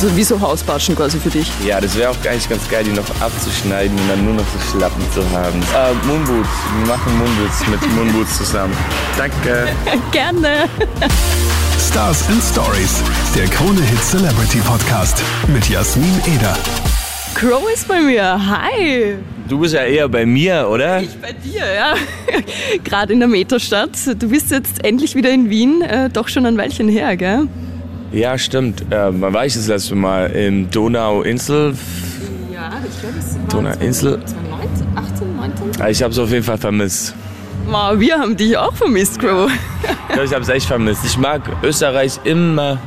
So wie so Hausbatschen quasi für dich. Ja, das wäre auch eigentlich ganz geil, die noch abzuschneiden und dann nur noch so Schlappen zu haben. Äh, Moonboots. Wir machen Moonboots mit Moonboots zusammen. Danke. Gerne. Stars and Stories, der Krone Hit Celebrity Podcast mit Jasmin Eder. Crow ist bei mir. Hi. Du bist ja eher bei mir, oder? Ich bei dir, ja. Gerade in der Metastadt. Du bist jetzt endlich wieder in Wien. Äh, doch schon ein Weilchen her, gell? Ja, stimmt. Äh, wann war ich das letzte Mal? Im Donauinsel? Ja, ich glaube, es war Donauinsel. 2019, 18, 19. Ah, Ich habe es auf jeden Fall vermisst. Wow, wir haben dich auch vermisst, Crow. Ja, ich habe es echt vermisst. Ich mag Österreich immer,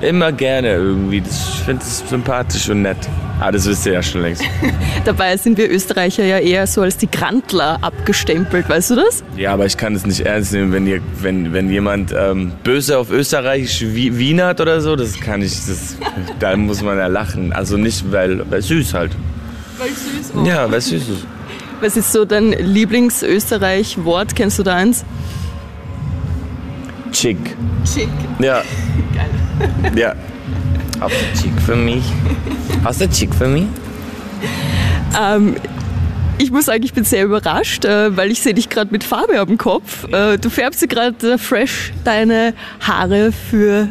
immer gerne irgendwie. Ich finde es sympathisch und nett. Ah, das wisst ihr ja schon längst. Dabei sind wir Österreicher ja eher so als die Grantler abgestempelt, weißt du das? Ja, aber ich kann es nicht ernst nehmen, wenn, ihr, wenn, wenn jemand ähm, böse auf Österreichisch Wi- wienert oder so. Das kann ich, das, da muss man ja lachen. Also nicht, weil, weil süß halt. Weil süß. Ja, weil süß ist. Was ist so dein Lieblings-Österreich-Wort? Kennst du da eins? Chick. Chick. Ja. Geil. Ja. Hast du Chick für mich? Hast du Chick für mich? Ähm, ich muss sagen, ich bin sehr überrascht, äh, weil ich sehe dich gerade mit Farbe am Kopf. Äh, du färbst dir gerade äh, fresh deine Haare für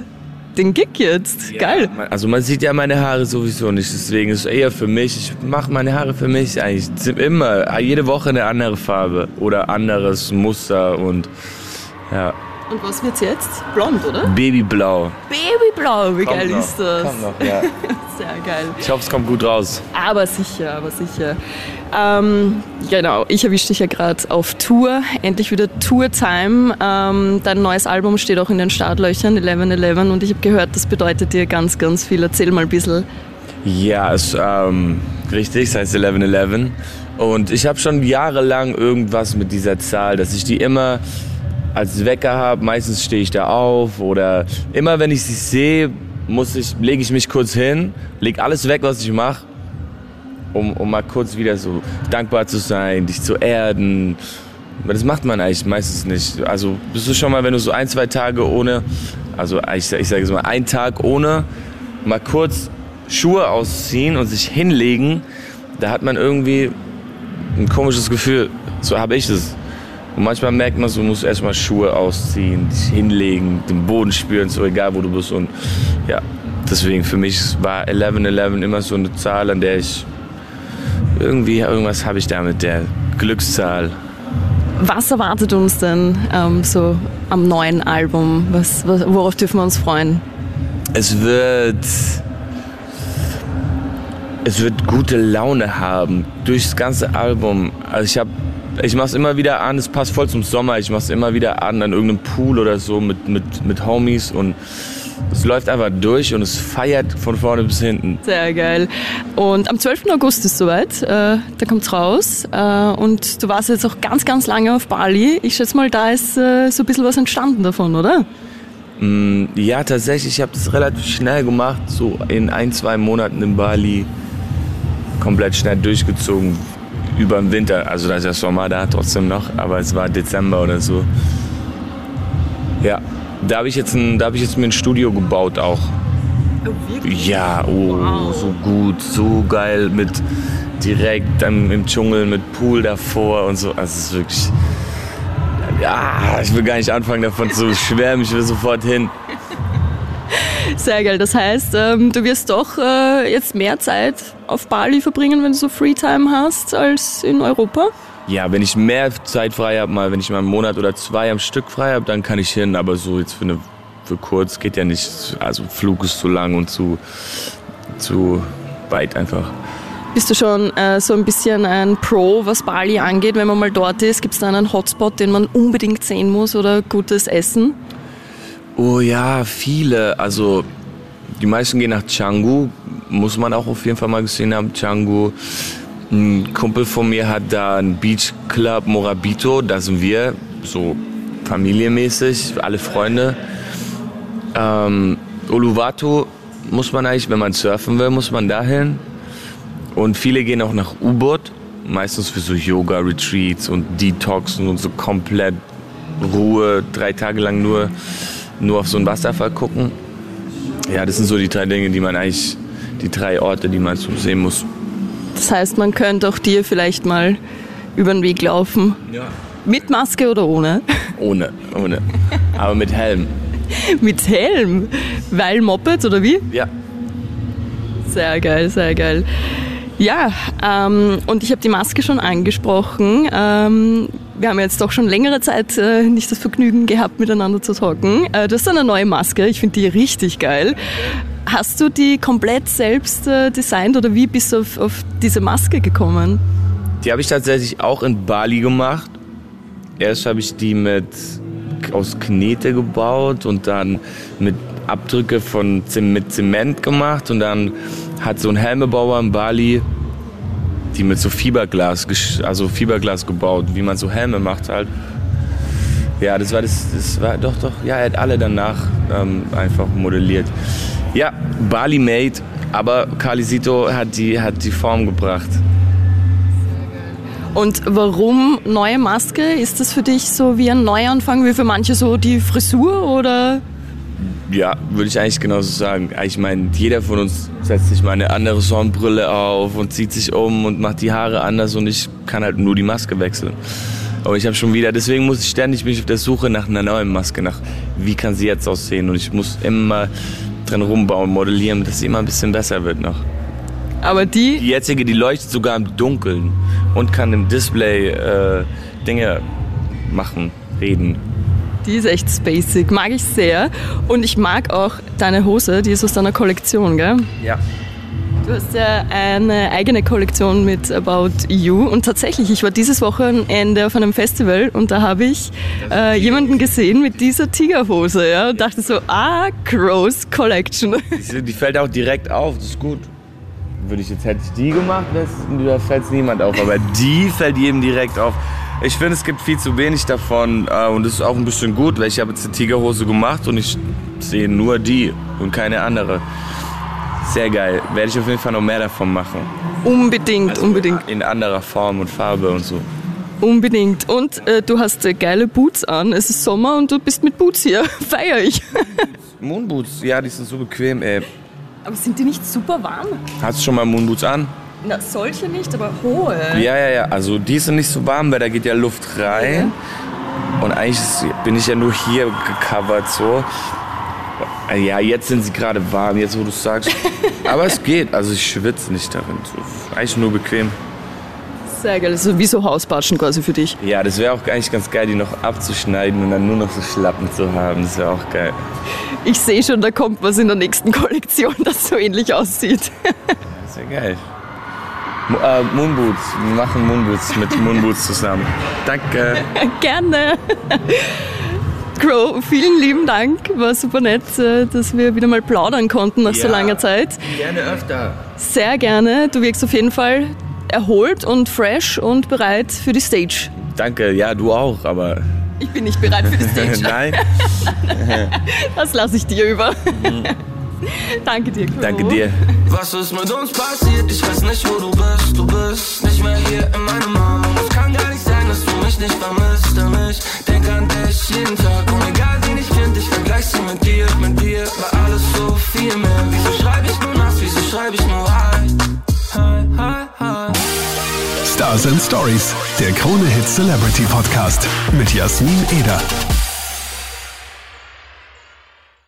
den Gig jetzt. Geil. Ja, also man sieht ja meine Haare sowieso nicht, deswegen ist es eher für mich. Ich mache meine Haare für mich eigentlich immer, jede Woche eine andere Farbe oder anderes Muster und ja, Und was wird's jetzt? Blond, oder? Babyblau. Babyblau, wie Kommt geil noch, ist das? Kommt noch, ja. Sehr geil. Ich hoffe, es kommt gut raus. Aber sicher, aber sicher. Ähm, genau, ich erwische dich ja gerade auf Tour. Endlich wieder Tour-Time. Ähm, dein neues Album steht auch in den Startlöchern, 1111. Und ich habe gehört, das bedeutet dir ganz, ganz viel. Erzähl mal ein bisschen. Ja, es, ähm, richtig, es heißt 1111. Und ich habe schon jahrelang irgendwas mit dieser Zahl, dass ich die immer als Wecker habe. Meistens stehe ich da auf oder immer wenn ich sie sehe, muss ich, lege ich mich kurz hin, lege alles weg, was ich mache, um, um mal kurz wieder so dankbar zu sein, dich zu erden. Aber das macht man eigentlich meistens nicht. Also bist du schon mal, wenn du so ein, zwei Tage ohne, also ich, ich sage es mal, ein Tag ohne, mal kurz Schuhe ausziehen und sich hinlegen, da hat man irgendwie ein komisches Gefühl. So habe ich es. Und manchmal merkt man so, du musst erstmal Schuhe ausziehen, dich hinlegen, den Boden spüren, so egal wo du bist. Und ja, deswegen für mich war 1111 immer so eine Zahl, an der ich irgendwie, irgendwas habe ich da mit der Glückszahl. Was erwartet uns denn ähm, so am neuen Album? Was, was, worauf dürfen wir uns freuen? Es wird. Es wird gute Laune haben durchs ganze Album. Also ich habe, ich mach's immer wieder an. Es passt voll zum Sommer. Ich mach's immer wieder an an irgendeinem Pool oder so mit mit mit Homies und es läuft einfach durch und es feiert von vorne bis hinten. Sehr geil. Und am 12. August ist soweit. Äh, da kommt's raus. Äh, und du warst jetzt auch ganz, ganz lange auf Bali. Ich schätze mal, da ist äh, so ein bisschen was entstanden davon, oder? Mm, Ja, tatsächlich, ich habe das relativ schnell gemacht, so in ein, zwei Monaten in Bali komplett schnell durchgezogen über den Winter. Also da ist ja Sommer da trotzdem noch, aber es war Dezember oder so. Ja, da habe ich, jetzt ein- da hab ich jetzt mir ein Studio gebaut auch. Ja, oh, so gut, so geil mit direkt dann im Dschungel mit Pool davor und so. Also es ist wirklich. Ja, ich will gar nicht anfangen davon zu schwärmen, ich will sofort hin. Sehr geil. Das heißt, ähm, du wirst doch äh, jetzt mehr Zeit auf Bali verbringen, wenn du so Freetime hast, als in Europa? Ja, wenn ich mehr Zeit frei habe, mal wenn ich mal einen Monat oder zwei am Stück frei habe, dann kann ich hin. Aber so jetzt für, eine, für kurz geht ja nicht. Also Flug ist zu lang und zu, zu weit einfach. Bist du schon äh, so ein bisschen ein Pro, was Bali angeht, wenn man mal dort ist? Gibt es da einen Hotspot, den man unbedingt sehen muss oder gutes Essen? Oh ja, viele. Also die meisten gehen nach Canggu. Muss man auch auf jeden Fall mal gesehen haben, Canggu. Ein Kumpel von mir hat da einen Beach Club Morabito. Da sind wir so familienmäßig, alle Freunde. Ähm, Uluwatu muss man eigentlich, wenn man surfen will, muss man dahin. Und viele gehen auch nach U-Boot, meistens für so Yoga-Retreats und Detoxen und so komplett Ruhe, drei Tage lang nur, nur auf so einen Wasserfall gucken. Ja, das sind so die drei Dinge, die man eigentlich, die drei Orte, die man so sehen muss. Das heißt, man könnte auch dir vielleicht mal über den Weg laufen. Ja. Mit Maske oder ohne? Ohne, ohne. Aber mit Helm. Mit Helm? Weil Moped oder wie? Ja. Sehr geil, sehr geil. Ja, ähm, und ich habe die Maske schon angesprochen. Ähm, wir haben jetzt doch schon längere Zeit äh, nicht das Vergnügen gehabt, miteinander zu talken. Äh, du hast eine neue Maske, ich finde die richtig geil. Hast du die komplett selbst äh, designt oder wie bist du auf, auf diese Maske gekommen? Die habe ich tatsächlich auch in Bali gemacht. Erst habe ich die mit aus Knete gebaut und dann mit Abdrücke von mit Zement gemacht und dann hat so ein Helmebauer in Bali die mit so Fiberglas, also Fiberglas gebaut, wie man so Helme macht halt. Ja, das war das, das war doch doch, ja, er hat alle danach ähm, einfach modelliert. Ja, Bali made, aber Carlisito hat die, hat die Form gebracht. Und warum neue Maske? Ist das für dich so wie ein Neuanfang, wie für manche so die Frisur oder? Ja, würde ich eigentlich genauso sagen. Ich meine, jeder von uns setzt sich mal eine andere Sonnenbrille auf und zieht sich um und macht die Haare anders und ich kann halt nur die Maske wechseln. Aber ich habe schon wieder, deswegen muss ich ständig mich auf der Suche nach einer neuen Maske, nach wie kann sie jetzt aussehen und ich muss immer dran rumbauen, modellieren, dass sie immer ein bisschen besser wird noch. Aber die, Die jetzige, die leuchtet sogar im Dunkeln und kann im Display äh, Dinge machen, reden. Die ist echt spacig, mag ich sehr. Und ich mag auch deine Hose, die ist aus deiner Kollektion, gell? Ja. Du hast ja eine eigene Kollektion mit About You und tatsächlich, ich war dieses Wochenende auf einem Festival und da habe ich äh, jemanden gesehen mit dieser Tigerhose ja, und dachte so, ah, Crows Collection. Die, die fällt auch direkt auf, das ist gut. Würde ich jetzt, hätte ich die gemacht, da fällt es niemand auf. Aber die fällt jedem direkt auf. Ich finde, es gibt viel zu wenig davon äh, und das ist auch ein bisschen gut, weil ich habe jetzt eine Tigerhose gemacht und ich sehe nur die und keine andere. Sehr geil. Werde ich auf jeden Fall noch mehr davon machen. Unbedingt, unbedingt, In anderer Form und Farbe und so. unbedingt. Und äh, du hast äh, geile Boots an, es ist Sommer und du bist mit Boots hier, feier ich. Moonboots, ja, die sind so bequem, ey. Aber sind die nicht super warm? Hast du schon mal Moonboots an? Na, solche nicht, aber hohe. Ja, ja, ja. Also die sind nicht so warm, weil da geht ja Luft rein. Und eigentlich ist- bin ich ja nur hier gecovert so. Ja, jetzt sind sie gerade warm, jetzt wo du es sagst. Aber es geht, also ich schwitze nicht darin. So, eigentlich nur bequem. Sehr geil, also wie so Hausbatschen quasi für dich. Ja, das wäre auch eigentlich ganz geil, die noch abzuschneiden und dann nur noch so Schlappen zu haben. Das wäre auch geil. Ich sehe schon, da kommt was in der nächsten Kollektion, das so ähnlich aussieht. Das wäre geil. Äh, Moonboots, wir machen Moonboots mit Moonboots zusammen. Danke. Gerne. Crow, vielen lieben Dank. War super nett, äh, dass wir wieder mal plaudern konnten nach so Ja. langer Zeit. Gerne öfter. Sehr gerne. Du wirkst auf jeden Fall erholt und fresh und bereit für die Stage. Danke, ja, du auch, aber Ich bin nicht bereit für die Stage. nein. Das lasse ich dir über. Danke dir, Crow. Danke dir. Was ist mit uns passiert? Ich weiß nicht, wo du bist. Du bist nicht mehr hier in meinem Arm. Es kann gar nicht sein, dass du mich nicht vermisst. Denn ich denk an dich jeden Tag. Und egal wen ich find, ich vergleich sie mit dir. Mit dir war alles so viel mehr. Wieso schreib ich nur nass? Wieso schreib ich nur hi? Hi, hi, hi. Stars and Stories, der Krone Hit Celebrity Podcast mit Jasmin Eder.